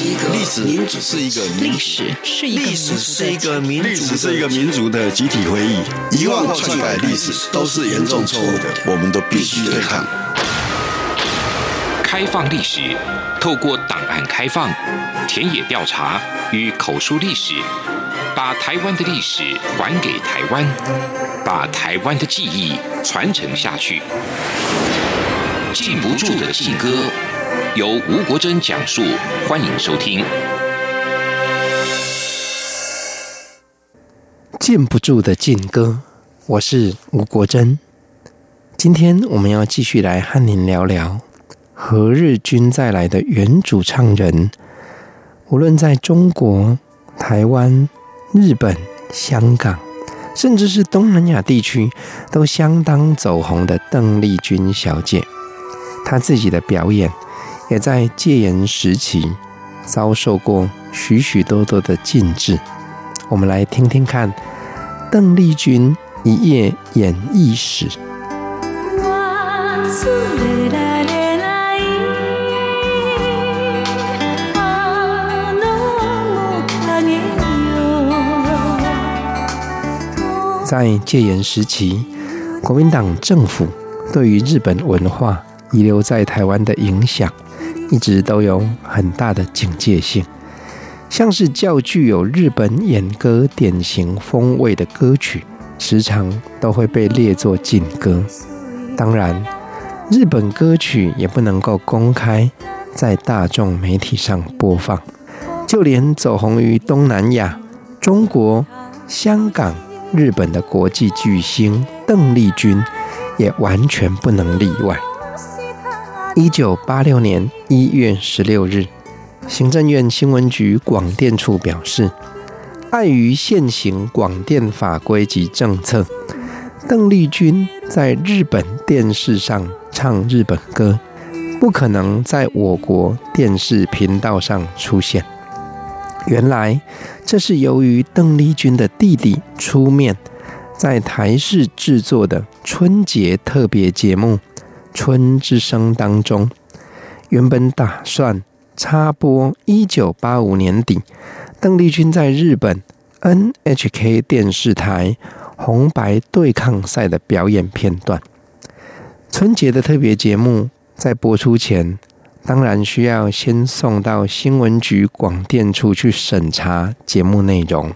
是一个历史，民主是一个历史，是一个历史是一个民历史是一个民族的集体回忆。遗忘或篡改历史都是严重错误的，我们都必须对抗。开放历史，透过档案开放、田野调查与口述历史，把台湾的历史还给台湾，把台湾的记忆传承下去。禁不住的禁歌，由吴国珍讲述，欢迎收听。禁不住的禁歌，我是吴国珍。今天我们要继续来和您聊聊何日君再来的原主唱人，无论在中国、台湾、日本、香港，甚至是东南亚地区，都相当走红的邓丽君小姐。她自己的表演，也在戒严时期遭受过许许多多的禁制。我们来听听看邓丽君一夜演艺史。在戒严时期，国民党政府对于日本文化，遗留在台湾的影响，一直都有很大的警戒性。像是较具有日本演歌典型风味的歌曲，时常都会被列作禁歌。当然，日本歌曲也不能够公开在大众媒体上播放。就连走红于东南亚、中国、香港、日本的国际巨星邓丽君，也完全不能例外。一九八六年一月十六日，行政院新闻局广电处表示，碍于现行广电法规及政策，邓丽君在日本电视上唱日本歌，不可能在我国电视频道上出现。原来，这是由于邓丽君的弟弟出面，在台视制作的春节特别节目。春之声当中，原本打算插播一九八五年底邓丽君在日本 NHK 电视台红白对抗赛的表演片段。春节的特别节目在播出前，当然需要先送到新闻局广电处去审查节目内容。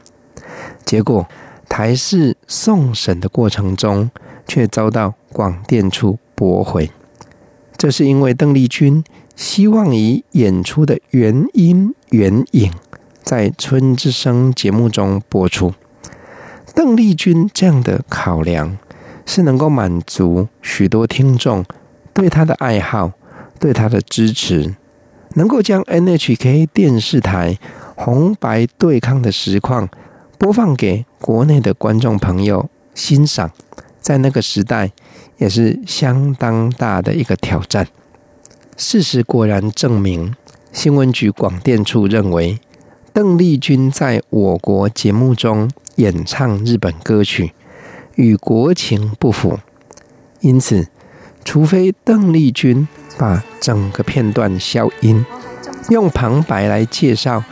结果台视送审的过程中，却遭到广电处驳回，这是因为邓丽君希望以演出的原音原影在《春之声》节目中播出。邓丽君这样的考量是能够满足许多听众对她的爱好、对她的支持，能够将 NHK 电视台红白对抗的实况播放给国内的观众朋友欣赏。在那个时代，也是相当大的一个挑战。事实果然证明，新闻局广电处认为，邓丽君在我国节目中演唱日本歌曲，与国情不符。因此，除非邓丽君把整个片段消音，用旁白来介绍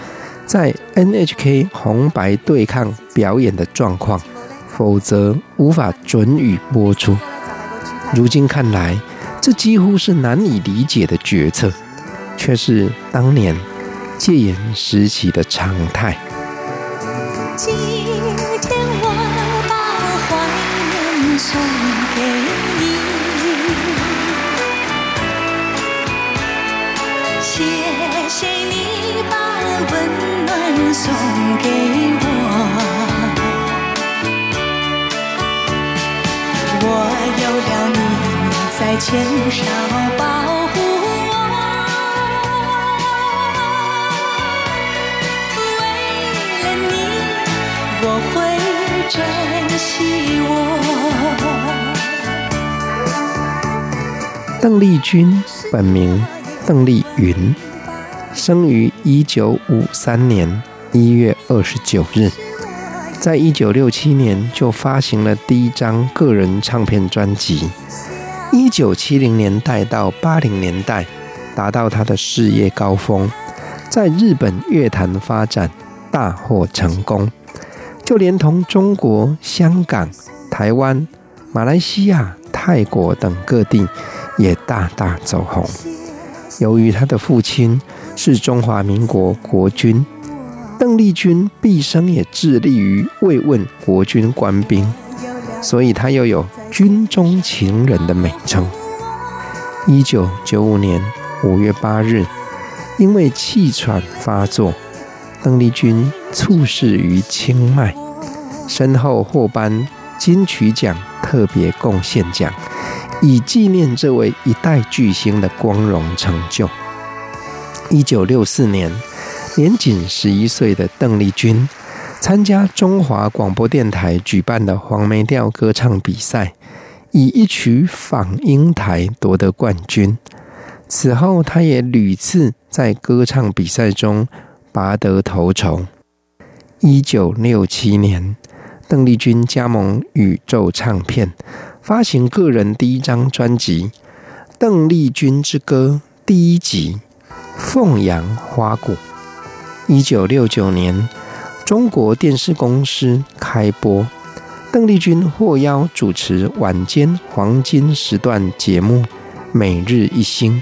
在 NHK 红白对抗表演的状况。否则无法准予播出。如今看来，这几乎是难以理解的决策，却是当年戒严时期的常态。今天我把怀念送给你，谢谢你把温暖送给我。牵手保护我，为了你，我会珍惜我。邓丽君本名邓丽云，生于一九五三年一月二十九日，在一九六七年就发行了第一张个人唱片专辑。一九七零年代到八零年代，达到他的事业高峰，在日本乐坛发展大获成功，就连同中国香港、台湾、马来西亚、泰国等各地也大大走红。由于他的父亲是中华民国国军，邓丽君毕生也致力于慰问国军官兵，所以他又有“军中情人”的美称。一九九五年五月八日，因为气喘发作，邓丽君猝逝于清迈，身后获颁金曲奖特别贡献奖。以纪念这位一代巨星的光荣成就。一九六四年，年仅十一岁的邓丽君参加中华广播电台举办的黄梅调歌唱比赛，以一曲《访英台》夺得冠军。此后，他也屡次在歌唱比赛中拔得头筹。一九六七年，邓丽君加盟宇宙唱片。发行个人第一张专辑《邓丽君之歌》第一集《凤阳花鼓》。一九六九年，中国电视公司开播，邓丽君获邀主持晚间黄金时段节目《每日一星》，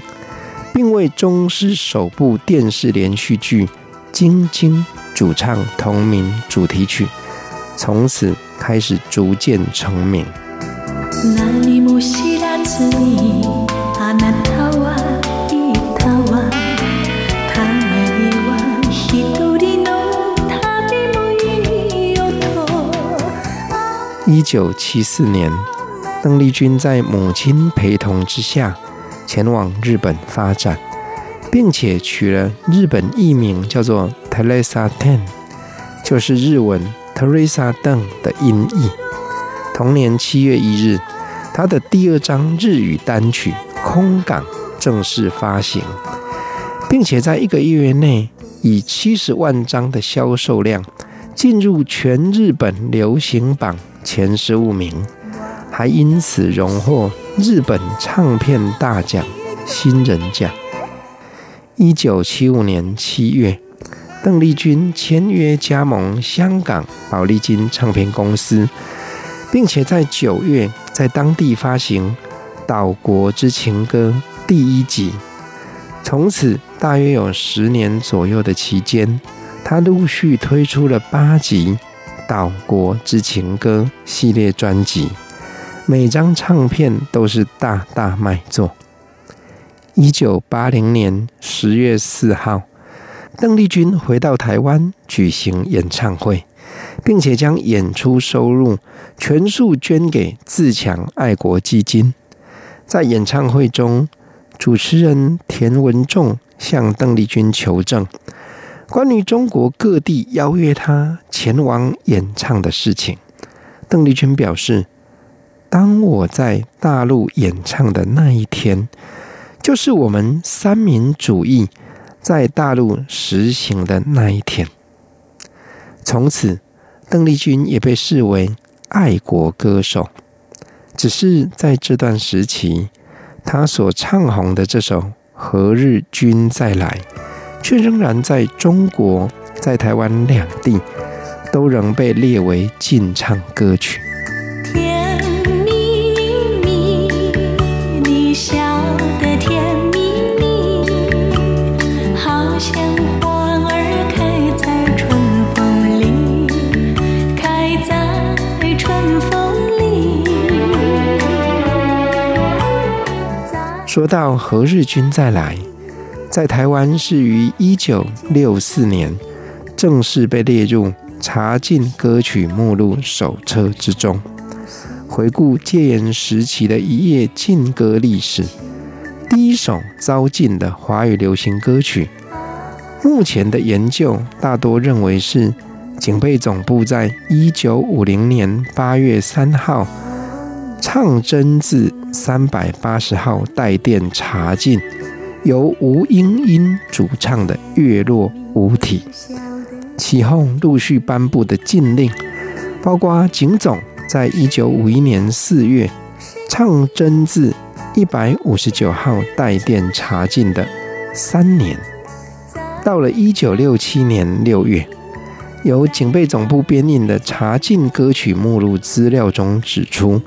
并为中视首部电视连续剧《晶晶》主唱同名主题曲，从此开始逐渐成名。一九七四年，邓丽君在母亲陪同之下前往日本发展，并且取了日本艺名，叫做 Teresa Ten，就是日文 Teresa 邓的音译。同年七月一日，他的第二张日语单曲《空港》正式发行，并且在一个月内以七十万张的销售量进入全日本流行榜前十五名，还因此荣获日本唱片大奖新人奖。一九七五年七月，邓丽君签约加盟香港宝丽金唱片公司，并且在九月。在当地发行《岛国之情歌》第一集，从此大约有十年左右的期间，他陆续推出了八集《岛国之情歌》系列专辑，每张唱片都是大大卖座。一九八零年十月四号，邓丽君回到台湾举行演唱会。并且将演出收入全数捐给自强爱国基金。在演唱会中，主持人田文仲向邓丽君求证关于中国各地邀约他前往演唱的事情。邓丽君表示：“当我在大陆演唱的那一天，就是我们三民主义在大陆实行的那一天。”从此。邓丽君也被视为爱国歌手，只是在这段时期，她所唱红的这首《何日君再来》，却仍然在中国在台湾两地都仍被列为禁唱歌曲。甜蜜蜜你笑得甜蜜蜜好像花儿开在春风里开在春风里说到何日君再来在台湾是于一九六四年正式被列入查禁歌曲目录手册之中。回顾戒严时期的一页禁歌历史，第一首遭禁的华语流行歌曲，目前的研究大多认为是警备总部在一九五零年八月三号唱真字。三百八十号带电查禁，由吴莺音主唱的《月落乌啼》，其后陆续颁布的禁令，包括警总在一九五一年四月唱真字一百五十九号带电查禁的三年，到了一九六七年六月，由警备总部编印的查禁歌曲目录资料中指出，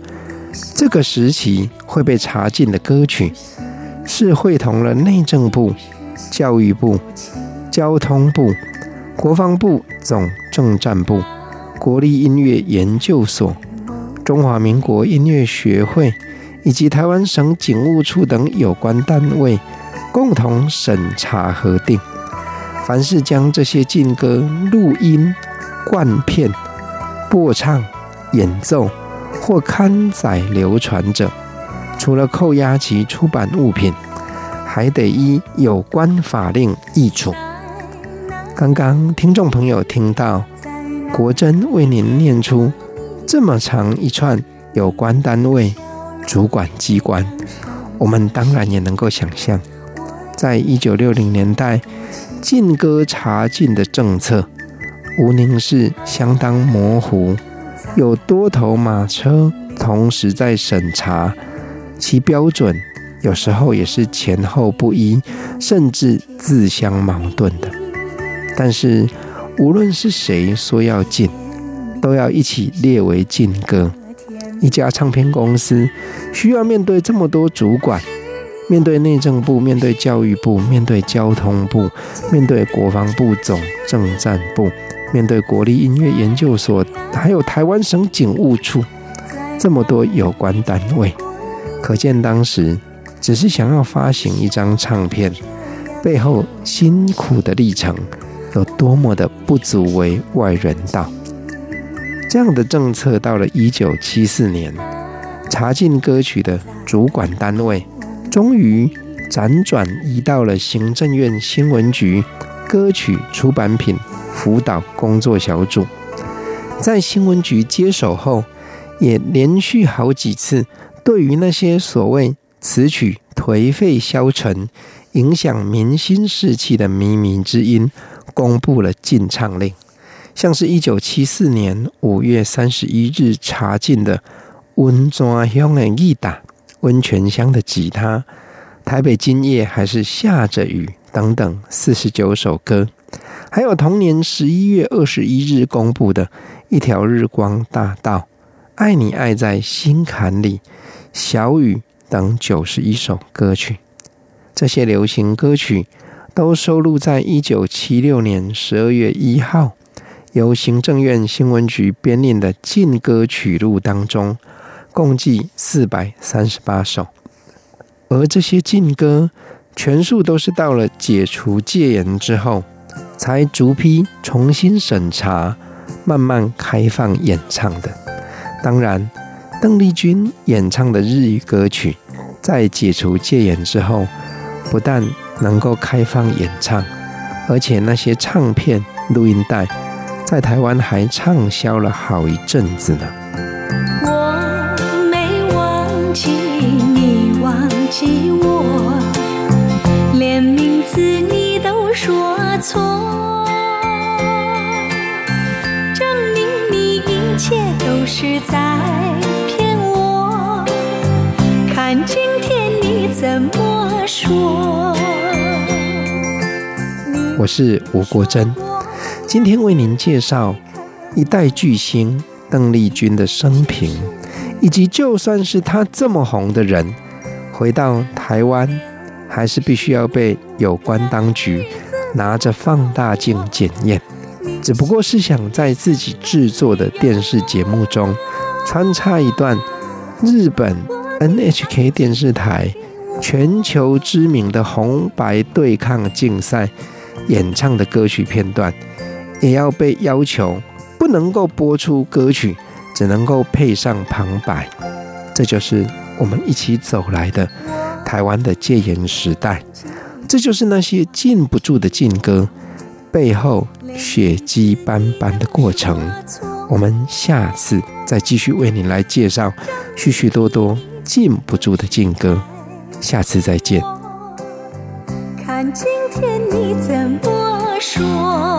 这个时期会被查禁的歌曲，是会同了内政部、教育部、交通部、国防部总政战部、国立音乐研究所、中华民国音乐学会以及台湾省警务处等有关单位共同审查核定。凡是将这些禁歌录音、灌片、播唱、演奏或刊载流传者，除了扣押其出版物品，还得依有关法令易处。刚刚听众朋友听到国珍为您念出这么长一串有关单位、主管机关，我们当然也能够想象，在一九六零年代。禁歌查禁的政策，无宁是相当模糊，有多头马车同时在审查，其标准有时候也是前后不一，甚至自相矛盾的。但是，无论是谁说要禁，都要一起列为禁歌。一家唱片公司需要面对这么多主管。面对内政部，面对教育部，面对交通部，面对国防部总政战部，面对国立音乐研究所，还有台湾省警务处，这么多有关单位，可见当时只是想要发行一张唱片，背后辛苦的历程有多么的不足为外人道。这样的政策到了一九七四年，查禁歌曲的主管单位。终于辗转移到了行政院新闻局歌曲出版品辅导工作小组。在新闻局接手后，也连续好几次对于那些所谓词曲颓废消沉、影响民心士气的靡靡之音，公布了禁唱令。像是一九七四年五月三十一日查禁的温泉乡的义打。温泉乡的吉他，台北今夜还是下着雨等等四十九首歌，还有同年十一月二十一日公布的一条日光大道、爱你爱在心坎里、小雨等九十一首歌曲，这些流行歌曲都收录在一九七六年十二月一号由行政院新闻局编印的禁歌曲录当中。共计四百三十八首，而这些禁歌全数都是到了解除戒严之后，才逐批重新审查，慢慢开放演唱的。当然，邓丽君演唱的日语歌曲，在解除戒严之后，不但能够开放演唱，而且那些唱片、录音带，在台湾还畅销了好一阵子呢。我没忘记你忘记我，连名字你都说错，都是在骗我。看今天你怎么说？我是吴国珍，今天为您介绍一代巨星邓丽君的生平，以及就算是她这么红的人。回到台湾，还是必须要被有关当局拿着放大镜检验。只不过是想在自己制作的电视节目中穿插一段日本 NHK 电视台全球知名的红白对抗竞赛演唱的歌曲片段，也要被要求不能够播出歌曲，只能够配上旁白。这就是。我们一起走来的台湾的戒严时代，这就是那些禁不住的禁歌背后血迹斑斑的过程。我们下次再继续为你来介绍许许多多禁不住的禁歌。下次再见。看今天你怎么说？